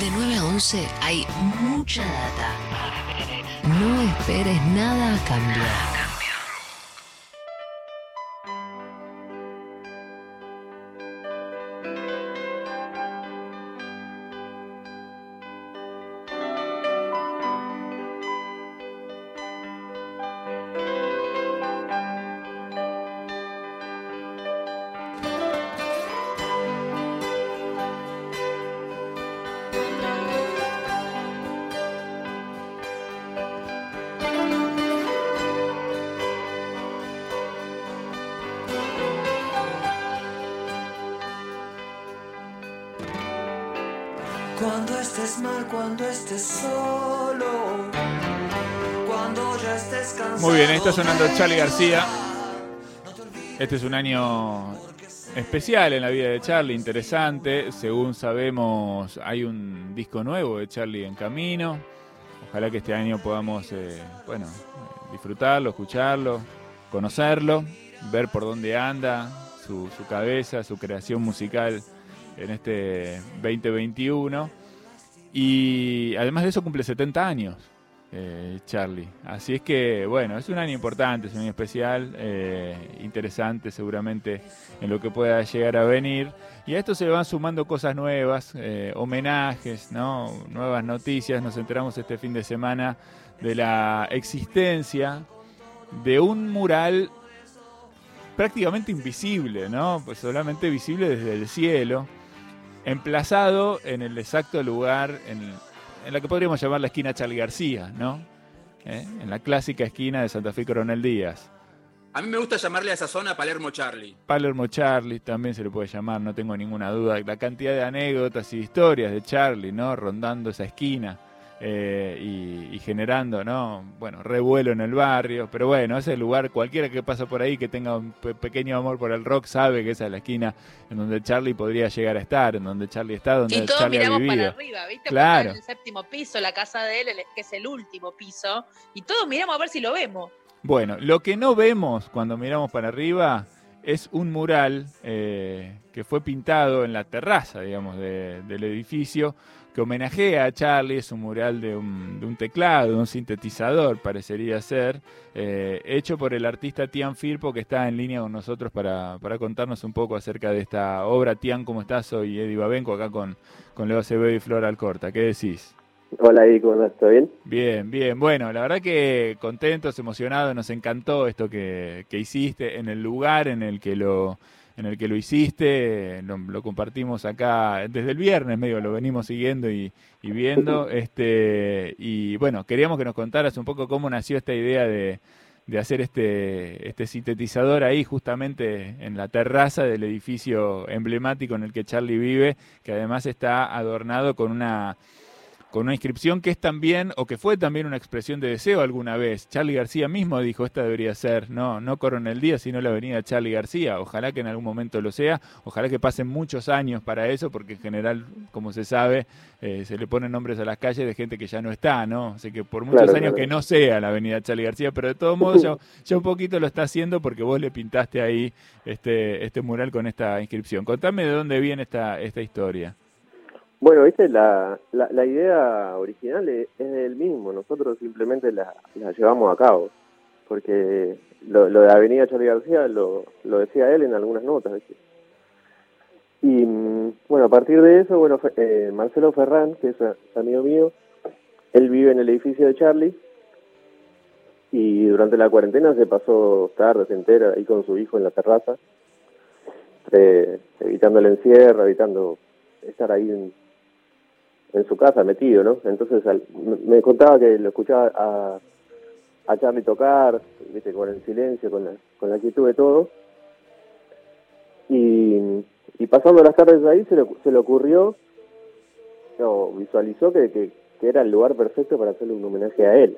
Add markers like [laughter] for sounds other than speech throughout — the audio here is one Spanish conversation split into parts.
De 9 a 11 hay mucha data. No esperes nada a cambio. Muy bien, está sonando Charlie García. Este es un año especial en la vida de Charlie, interesante. Según sabemos, hay un disco nuevo de Charlie en camino. Ojalá que este año podamos, eh, bueno, disfrutarlo, escucharlo, conocerlo, ver por dónde anda, su, su cabeza, su creación musical en este 2021. Y además de eso cumple 70 años, eh, Charlie. Así es que, bueno, es un año importante, es un año especial, eh, interesante seguramente en lo que pueda llegar a venir. Y a esto se van sumando cosas nuevas, eh, homenajes, ¿no? nuevas noticias. Nos enteramos este fin de semana de la existencia de un mural prácticamente invisible, ¿no? Pues solamente visible desde el cielo emplazado en el exacto lugar en, en la que podríamos llamar la esquina Charlie García, ¿no? ¿Eh? En la clásica esquina de Santa Fe Coronel Díaz. A mí me gusta llamarle a esa zona Palermo Charlie. Palermo Charlie también se le puede llamar, no tengo ninguna duda. La cantidad de anécdotas y historias de Charlie, ¿no? Rondando esa esquina. Eh, y, y, generando, ¿no? Bueno, revuelo en el barrio, pero bueno, ese lugar, cualquiera que pasa por ahí que tenga un pe pequeño amor por el rock sabe que esa es la esquina en donde Charlie podría llegar a estar, en donde Charlie está, donde y todos Charlie miramos ha vivido. para arriba, ¿viste? Claro. Porque en el séptimo piso, la casa de él, que es el último piso, y todos miramos a ver si lo vemos. Bueno, lo que no vemos cuando miramos para arriba es un mural eh, que fue pintado en la terraza, digamos, de- del edificio, que homenajea a Charlie, es un mural de un, de un teclado, de un sintetizador, parecería ser, eh, hecho por el artista Tian Firpo, que está en línea con nosotros para, para contarnos un poco acerca de esta obra. Tian, ¿cómo estás? Soy Eddie Babenco, acá con, con Leo Acevedo y Flor Alcorta. ¿Qué decís? Hola, Eddie, ¿cómo andás? ¿Todo bien? Bien, bien. Bueno, la verdad que contentos, emocionados, nos encantó esto que, que hiciste en el lugar en el que lo en el que lo hiciste, lo, lo compartimos acá desde el viernes, medio lo venimos siguiendo y, y viendo, [laughs] este y bueno, queríamos que nos contaras un poco cómo nació esta idea de, de hacer este, este sintetizador ahí justamente en la terraza del edificio emblemático en el que Charlie vive, que además está adornado con una con una inscripción que es también, o que fue también una expresión de deseo alguna vez. Charlie García mismo dijo, esta debería ser, no, no Coronel Díaz, sino la avenida Charlie García. Ojalá que en algún momento lo sea, ojalá que pasen muchos años para eso, porque en general, como se sabe, eh, se le ponen nombres a las calles de gente que ya no está, ¿no? Así que por muchos Claro, años claro. que no sea la avenida Charlie García, pero de todos modos ya, ya un poquito lo está haciendo porque vos le pintaste ahí este, este mural con esta inscripción. Contame de dónde viene esta, esta historia. Bueno, viste, la, la, la idea original es, es del mismo, nosotros simplemente la, la llevamos a cabo, porque lo, lo de Avenida Charlie García lo, lo decía él en algunas notas. Y mm, bueno, a partir de eso, bueno, eh, Marcelo Ferrán, que es amigo mío, él vive en el edificio de Charlie. Y durante la cuarentena se pasó tardes enteras ahí con su hijo en la terraza, eh, evitando el encierro, evitando estar ahí en, en su casa metido, ¿no? Entonces al- me contaba que lo escuchaba a, a Charlie tocar, viste, con el silencio, con la, con la quietud de todo. Y, y pasando las tardes ahí se le, se le ocurrió, o visualizó que, que, que era el lugar perfecto para hacerle un homenaje a él.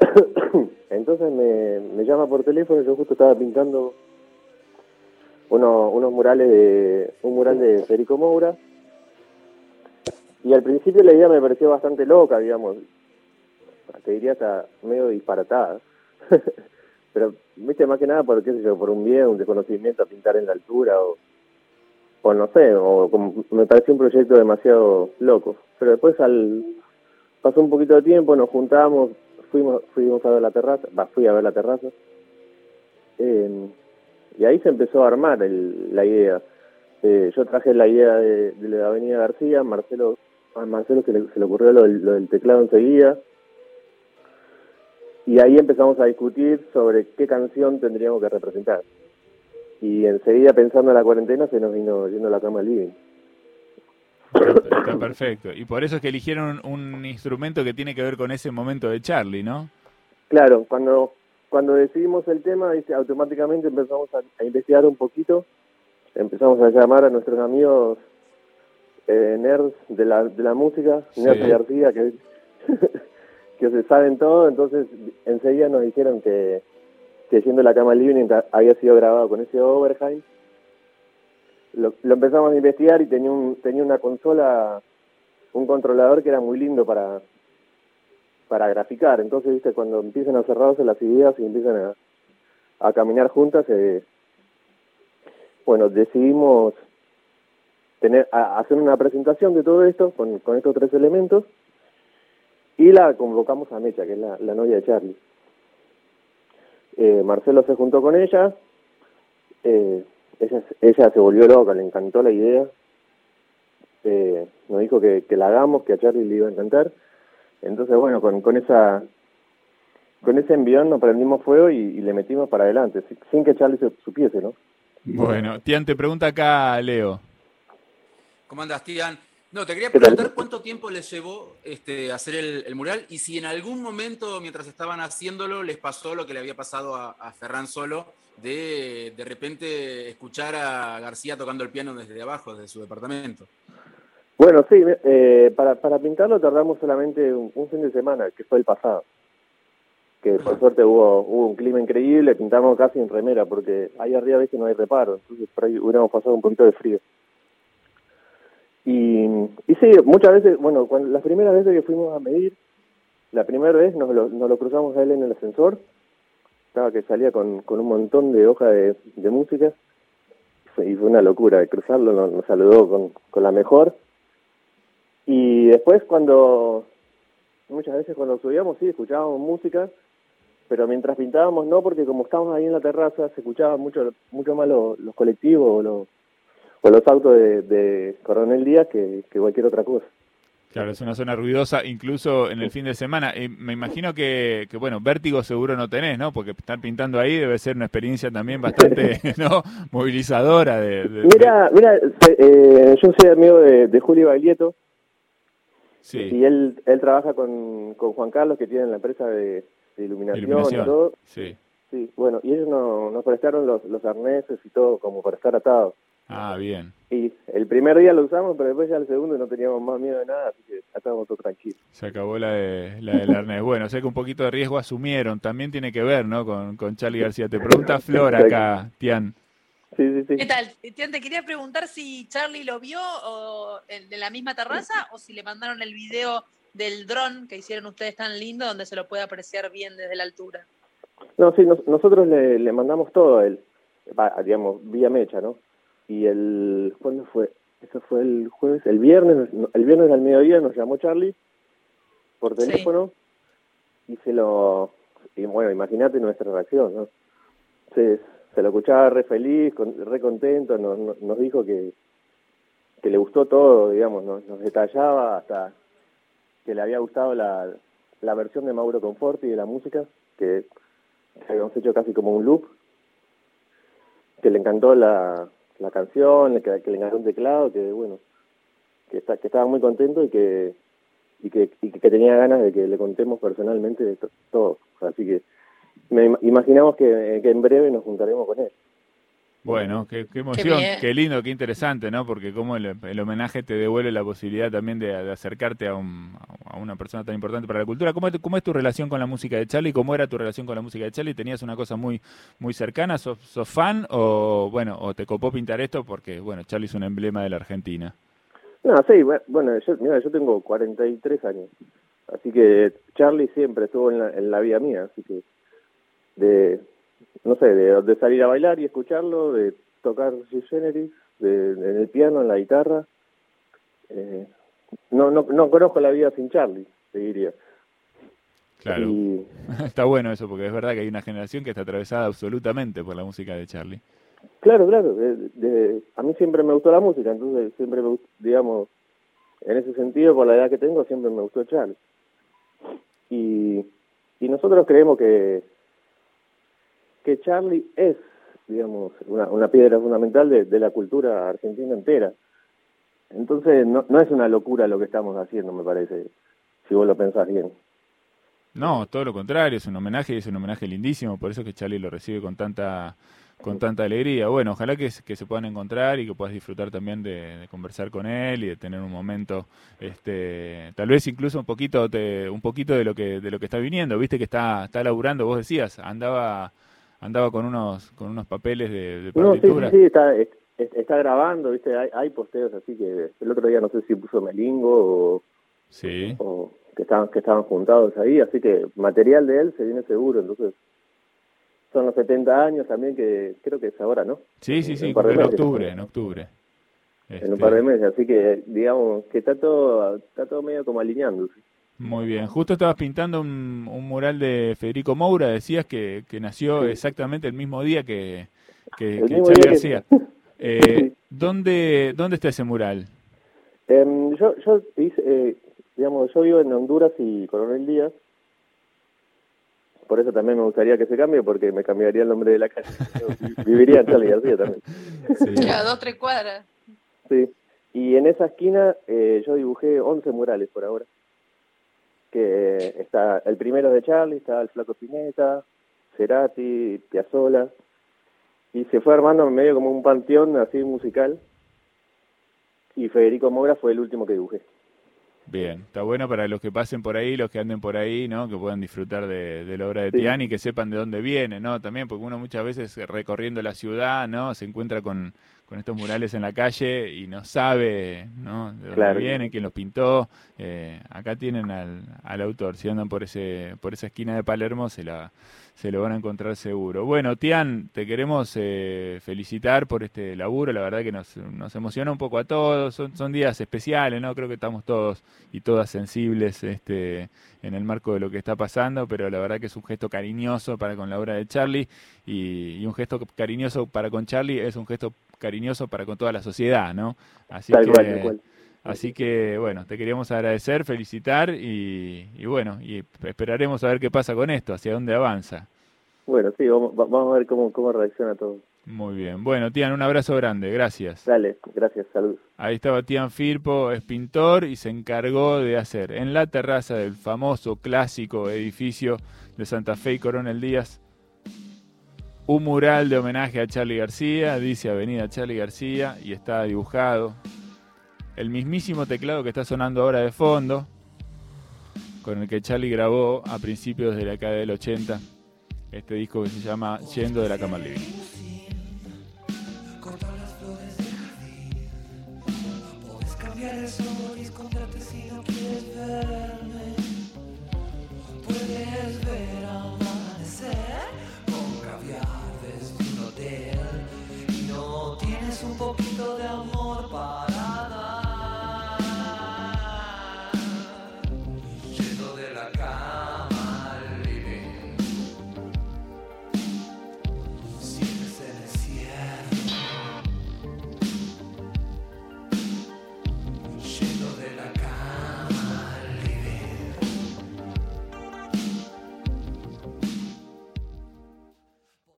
[coughs] Entonces me, me llama por teléfono, yo justo estaba pintando uno, unos murales de un mural de Federico Moura y al principio la idea me pareció bastante loca digamos te diría hasta medio disparatada [laughs] pero viste más que nada por qué sé yo por un miedo un desconocimiento a pintar en la altura o o no sé, o como- me pareció un proyecto demasiado loco. Pero después al pasó un poquito de tiempo, nos juntamos, fuimos fuimos a ver la terraza, va, fui a ver la terraza. Eh, y ahí se empezó a armar el- la idea. Eh, yo traje la idea de, de la Avenida García, Marcelo a Marcelo se le, se le ocurrió lo, del- lo del teclado enseguida. Y ahí empezamos a discutir sobre qué canción tendríamos que representar. Y enseguida, pensando en la cuarentena, se nos vino yendo la cama al living. Está perfecto. Y por eso es que eligieron un instrumento que tiene que ver con ese momento de Charlie, ¿no? Claro, cuando cuando decidimos el tema, automáticamente empezamos a, a investigar un poquito, empezamos a llamar a nuestros amigos eh, nerds de la, de la música, Sí. Nerds y García, que, [laughs] que se saben todo, entonces enseguida nos dijeron que, que Yendo la Cama Living había sido grabado con ese Overheim. Lo, lo empezamos a investigar y tenía, un, tenía una consola, un controlador que era muy lindo para, para graficar. Entonces, viste, cuando empiezan a cerrarse las ideas y empiezan a, a caminar juntas, eh, bueno, decidimos tener a- hacer una presentación de todo esto con, estos tres elementos y la convocamos a Mecha, que es la, novia de Charlie. Eh, Marcelo se juntó con ella, eh, ella, ella se volvió loca, le encantó la idea, eh, nos dijo que, la hagamos, que a Charlie le iba a encantar, entonces bueno, con, esa con ese envión nos prendimos fuego y, le metimos para adelante, sin, sin que Charlie se supiese, ¿no? Bueno, Tian, te pregunta acá Leo. ¿Cómo andas, Tian? No, te quería preguntar cuánto tiempo les llevó este, hacer el, el mural y si en algún momento, mientras estaban haciéndolo, les pasó lo que le había pasado a, a Ferran Solo, de de repente escuchar a García tocando el piano desde abajo, desde su departamento. Bueno, sí, eh, para, para pintarlo tardamos solamente un, un fin de semana, que fue el pasado. Que por suerte hubo, hubo un clima increíble, pintamos casi en remera, porque ahí arriba a veces no hay reparo, entonces por ahí hubiéramos pasado un poquito de frío. Y, y sí, muchas veces, bueno, cuando, las primeras veces que fuimos a medir, la primera vez nos lo, nos lo cruzamos a él en el ascensor, estaba que salía con, con un montón de hojas de, música, y fue una locura de cruzarlo, nos, nos saludó con, con la mejor. Y después cuando, muchas veces cuando subíamos, sí, escuchábamos música, pero mientras pintábamos no, porque como estábamos ahí en la terraza, se escuchaban mucho, mucho más los, los colectivos o los, o los autos de, de Coronel Díaz que, que cualquier otra cosa. Claro, es una zona ruidosa, incluso en el fin de semana. Eh, me imagino que, que, bueno, vértigo seguro no tenés, ¿no? Porque estar pintando ahí debe ser una experiencia también bastante, [laughs] [laughs] ¿no? Movilizadora de... de- Mira, mira, eh, yo soy amigo de, de Julio Baglietto sí, y él, él trabaja con, con Juan Carlos que tiene la empresa de, de iluminación, iluminación. y todo. Sí. Sí, bueno, y ellos no- nos prestaron los, los arneses y todo como para estar atados. Ah, bien. Y el primer día lo usamos, pero después ya el segundo no teníamos más miedo de nada, así que estábamos todos tranquilos. Se acabó la, de, la del arnés. Bueno, sé que un poquito de riesgo asumieron. También tiene que ver, ¿no? Con, con Charlie García. Te pregunta [laughs] Flor acá, Tian. Sí, sí, sí. ¿Qué tal? Tian, te quería preguntar si Charlie lo vio o en la misma terraza o si le mandaron el video del dron que hicieron ustedes tan lindo donde se lo puede apreciar bien desde la altura. No, sí, nos- nosotros le, le mandamos todo a él, digamos, vía mecha, ¿no? Y el, ¿cuándo fue? Eso fue el jueves, el viernes, el viernes al mediodía nos llamó Charlie por Sí. teléfono y se lo, y bueno, imagínate nuestra reacción, ¿no? Se, se lo escuchaba re feliz, con- re contento, nos, nos- nos dijo que, que le gustó todo, digamos, nos, nos detallaba hasta que le había gustado la, la versión de Mauro Conforti de la música, que que habíamos hecho casi como un loop, que le encantó la, la canción, que, le encantó el teclado, que bueno, que, está, que estaba muy contento y que y que, y que tenía ganas de que le contemos personalmente todo. Así que me im- imaginamos que en breve nos juntaremos con él. Bueno, qué, qué emoción, qué, lindo, qué interesante, ¿no? Porque como el, el homenaje te devuelve la posibilidad también de, de acercarte a, un- a una persona tan importante para la cultura. ¿Cómo, es- ¿Cómo es tu relación con la música de Charlie? ¿Cómo era tu relación con la música de Charlie? ¿Tenías una cosa muy muy cercana? ¿Sos, sos fan o bueno o te copó pintar esto porque bueno Charlie es un emblema de la Argentina? No, sí, bu- bueno, yo, mira, yo tengo 43 años, así que Charlie siempre estuvo en la, en la vida mía, así que de, no sé, de, de salir a bailar y escucharlo, de tocar Sui Generis, de- en el piano, en la guitarra. Eh, no, no, no conozco la vida sin Charlie, te diría. Claro. Y, [laughs] Está bueno eso, porque es verdad que hay una generación que está atravesada absolutamente por la música de Charlie. Claro, claro. de- de- a mí siempre me gustó la música, entonces siempre me digamos, en ese sentido, por la edad que tengo, siempre me gustó Charlie. Y, y nosotros creemos que, que Charlie es, digamos, una, una piedra fundamental de, de la cultura argentina entera. Entonces, no, no es una locura lo que estamos haciendo, me parece, si vos lo pensás bien. No, todo lo contrario, es un homenaje y es un homenaje lindísimo, por eso es que Charlie lo recibe con tanta con tanta alegría. Bueno, ojalá que, que se puedan encontrar y que puedas disfrutar también de, de conversar con él y de tener un momento, este, tal vez incluso un poquito, te- un poquito de lo que de lo que está viniendo. Viste que está está laburando, vos decías, andaba andaba con unos con unos papeles de, de No, sí, sí, partitura. sí, está, es- es- está grabando, ¿viste? Hay, hay posteos así que el otro día no sé si puso Melingo o, Sí. o que estaban que estaban juntados ahí, así que material de él se viene seguro, entonces son los 70 años también que creo que es ahora, ¿no? Sí, sí, En sí, en meses. octubre, en octubre. En un Este, par de meses, así que digamos que está todo está todo medio como alineándose. Muy bien. Justo estabas pintando un, un mural de Federico Moura, decías que, que nació Sí. exactamente el mismo día que, que, García. [laughs] Eh, ¿dónde, ¿Dónde está ese mural? Em, yo eh, digamos, yo vivo en Honduras y Coronel Díaz. Por eso también me gustaría que se cambie, porque me cambiaría el nombre de la calle. Yo [laughs] viviría en Charlie García también. Sí. Ya, dos, tres cuadras. Sí. Y en esa esquina eh, yo dibujé 11 murales por ahora. Que está el primero de Charlie, está el Flaco Spinetta, Cerati, Piazzolla. Y se fue armando medio como un panteón así musical. Y Federico Moura fue el último que dibujé. Bien, está bueno para los que pasen por ahí, los que anden por ahí, ¿no? Que puedan disfrutar de, de la obra de Sí. Tian y que sepan de dónde viene, ¿no? También, porque uno muchas veces recorriendo la ciudad, ¿no? Se encuentra con, con estos murales en la calle y no sabe, ¿no? De dónde Claro. vienen, quién los pintó. Eh, acá tienen al, al autor, si andan por ese por esa esquina de Palermo se la se lo van a encontrar seguro. Bueno, Tian, te queremos eh, felicitar por este laburo, la verdad que nos, nos emociona un poco a todos, son, son días especiales, ¿no? Creo que estamos todos y todas sensibles este, en el marco de lo que está pasando, pero la verdad que es un gesto cariñoso para con la obra de Charlie y, y un gesto cariñoso para con Charlie es un gesto cariñoso para con toda la sociedad, ¿no? Así tal que, cual, tal cual. Así que bueno, te queríamos agradecer, felicitar y, y bueno, y esperaremos a ver qué pasa con esto, hacia dónde avanza. Bueno, sí, vamos, va- vamos a ver cómo, cómo reacciona todo. Muy bien. Bueno, Tian, un abrazo grande, gracias. Dale, gracias, salud. Ahí estaba Tian Firpo, es pintor y se encargó de hacer en la terraza del famoso clásico edificio de Santa Fe y Coronel Díaz un mural de homenaje a Charlie García, dice Avenida Charlie García y está dibujado. El mismísimo teclado que está sonando ahora de fondo, con el que Charlie grabó a principios de la década del 80 este disco que se llama Yendo de la cama al de amor parada.